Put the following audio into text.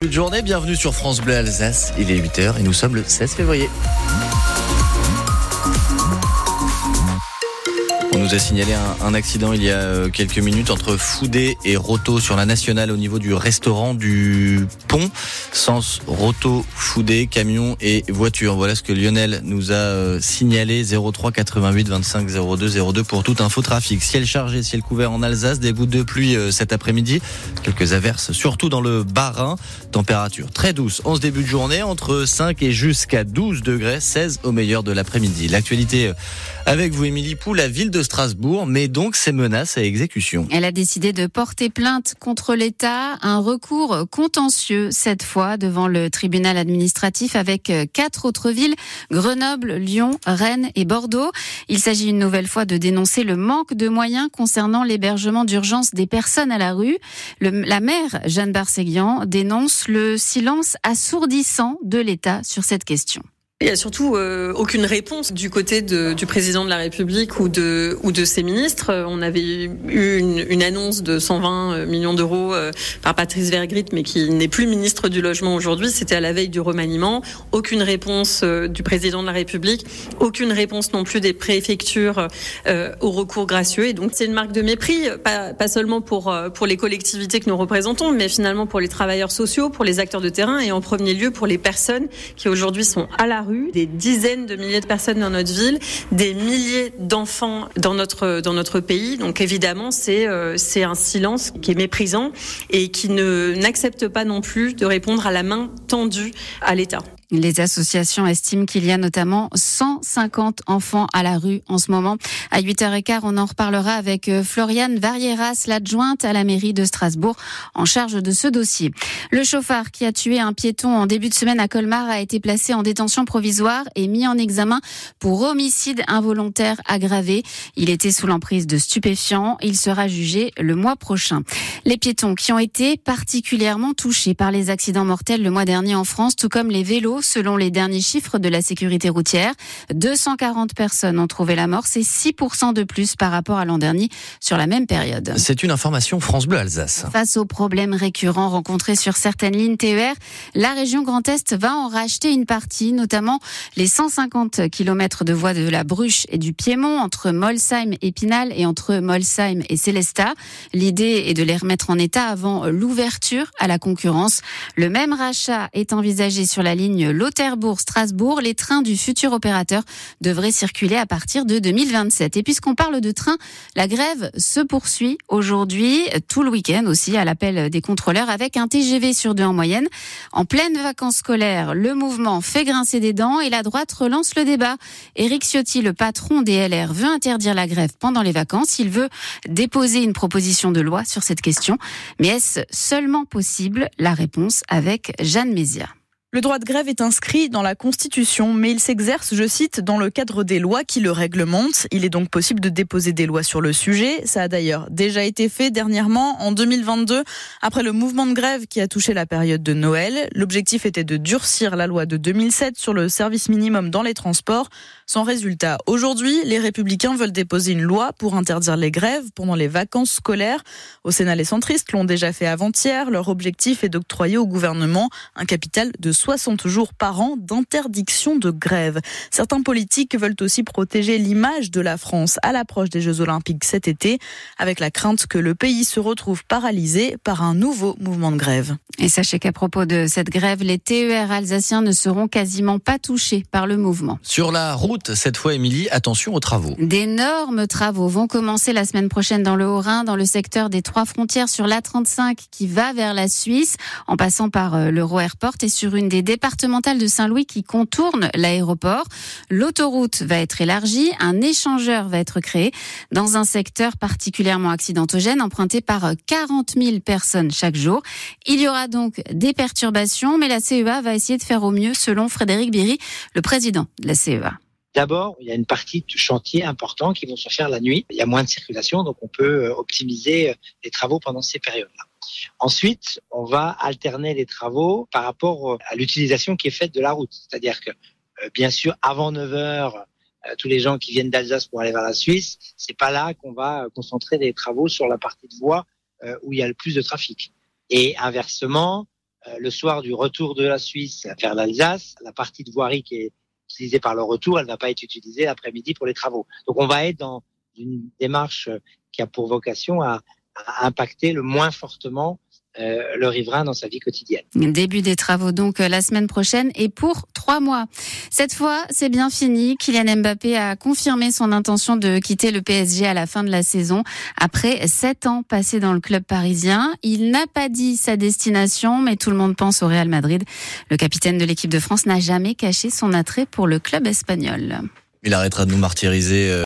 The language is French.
Bonne journée, bienvenue sur France Bleu Alsace. Il est 8h et nous sommes le 16 février. Nous a signalé un, accident il y a euh, quelques minutes entre Foudé et Roto sur la nationale au niveau du restaurant du pont. Sens Roto, Foudé, camion et voiture. Voilà ce que Lionel nous a euh, signalé 03 88 25 02 02 pour toute info trafic. Ciel chargé, ciel couvert en Alsace, des gouttes de pluie euh, cet après-midi. Quelques averses, surtout dans le Bas-Rhin. Température très douce en ce début de journée, entre 5 et jusqu'à 12 degrés, 16 au meilleur de l'après-midi. L'actualité avec vous, Émilie Pou, la ville de Strasbourg donc ses menaces à exécution. Elle a décidé de porter plainte contre l'État, un recours contentieux cette fois devant le tribunal administratif avec quatre autres villes, Grenoble, Lyon, Rennes et Bordeaux. Il s'agit une nouvelle fois de dénoncer le manque de moyens concernant l'hébergement d'urgence des personnes à la rue. La maire, Jeanne Barséguian, dénonce le silence assourdissant de l'État sur cette question. Il y a surtout euh, aucune réponse du côté de, du président de la République ou de, ou de ses ministres. On avait eu une, une annonce de 120 euh, millions d'euros euh, par Patrice Vergrit, mais qui n'est plus ministre du Logement aujourd'hui. C'était à la veille du remaniement. Aucune réponse euh, du président de la République, aucune réponse non plus des préfectures euh, au recours gracieux. Et donc c'est une marque de mépris, pas, pas seulement pour, pour les collectivités que nous représentons, mais finalement pour les travailleurs sociaux, pour les acteurs de terrain et en premier lieu pour les personnes qui aujourd'hui sont à la des dizaines de milliers de personnes dans notre ville, des milliers d'enfants dans notre dans notre pays. Donc évidemment, c'est euh, c'est un silence qui est méprisant et qui ne n'accepte pas non plus de répondre à la main Les associations estiment qu'il y a notamment 150 enfants à la rue en ce moment. À 8h15, on en reparlera avec euh, Floriane Varieras, l'adjointe à la mairie de Strasbourg, en charge de ce dossier. Le chauffard qui a tué un piéton en début de semaine à Colmar a été placé en détention provisoire et mis en examen pour homicide involontaire aggravé. Il était sous l'emprise de stupéfiants. Il sera jugé le mois prochain. Les piétons qui ont été particulièrement touchés par les accidents mortels le mois dernier en France, tout comme les vélos selon les derniers chiffres de la sécurité routière. 240 personnes ont trouvé la mort, c'est 6% de plus par rapport à l'an dernier sur la même période. C'est une information France Bleu Alsace. Face aux problèmes récurrents rencontrés sur certaines lignes TER, la région Grand Est va en racheter une partie, notamment les 150 km de voies de la Bruche et du Piémont entre Molsheim et Pinal et entre Molsheim et Célestat. L'idée est de les remettre en état avant l'ouverture à la concurrence. Le même rachat est envisagé sur la ligne Lauterbourg-Strasbourg. Les trains du futur opérateur devraient circuler à partir de 2027. Et puisqu'on parle de train, la grève se poursuit aujourd'hui, tout le week-end aussi, à l'appel des contrôleurs, avec un TGV sur deux en moyenne. En pleine vacances scolaires, le mouvement fait grincer des dents et la droite relance le débat. Éric Ciotti, le patron des LR, veut interdire la grève pendant les vacances. Il veut déposer une proposition de loi sur cette question. Mais est-ce seulement possible? La réponse avec Jeanne Le droit de grève est inscrit dans la Constitution, mais il s'exerce, je cite, dans le cadre des lois qui le réglementent. Il est donc possible de déposer des lois sur le sujet. Ça a d'ailleurs déjà été fait dernièrement, en 2022, après le mouvement de grève qui a touché la période de Noël. L'objectif était de durcir la loi de 2007 sur le service minimum dans les transports. Sans résultat, aujourd'hui, les républicains veulent déposer une loi pour interdire les grèves pendant les vacances scolaires. Au Sénat, les centristes l'ont déjà fait avant-hier. Leur objectif est d'octroyer au gouvernement un capital de 60 jours par an d'interdiction de grève. Certains politiques veulent aussi protéger l'image de la France à l'approche des Jeux Olympiques cet été, avec la crainte que le pays se retrouve paralysé par un nouveau mouvement de grève. Et sachez qu'à propos de cette grève, les TER alsaciens ne seront quasiment pas touchés par le mouvement. Sur la route, cette fois, Émilie, attention aux travaux. D'énormes travaux vont commencer la semaine prochaine dans le Haut-Rhin, dans le secteur des trois frontières sur l'A35 qui va vers la Suisse, en passant par l'Euro Airport et sur une des départementales de Saint-Louis qui contourne l'aéroport. L'autoroute va être élargie, un échangeur va être créé dans un secteur particulièrement accidentogène emprunté par 40 000 personnes chaque jour. Il y aura donc des perturbations, mais la CEA va essayer de faire au mieux selon Frédéric Biry, le président de la CEA. D'abord, il y a une partie de chantier important qui vont se faire la nuit. Il y a moins de circulation, donc on peut optimiser les travaux pendant ces périodes-là. Ensuite, on va alterner les travaux par rapport à l'utilisation qui est faite de la route. C'est-à-dire que, bien sûr, avant 9 heures, tous les gens qui viennent d'Alsace pour aller vers la Suisse, c'est pas là qu'on va concentrer des travaux sur la partie de voie où il y a le plus de trafic. Et inversement, le soir du retour de la Suisse vers l'Alsace, la partie de voirie qui est utilisée par le retour, elle ne va pas être utilisée l'après-midi pour les travaux. Donc on va être dans une démarche qui a pour vocation à, impacter le moins fortement le riverain dans sa vie quotidienne. Début des travaux donc euh, la semaine prochaine et pour trois mois. Cette fois, c'est bien fini. Kylian Mbappé a confirmé son intention de quitter le PSG à la fin de la saison après sept ans passés dans le club parisien. Il n'a pas dit sa destination, mais tout le monde pense au Real Madrid. Le capitaine de l'équipe de France n'a jamais caché son attrait pour le club espagnol. Il arrêtera de nous martyriser. Euh,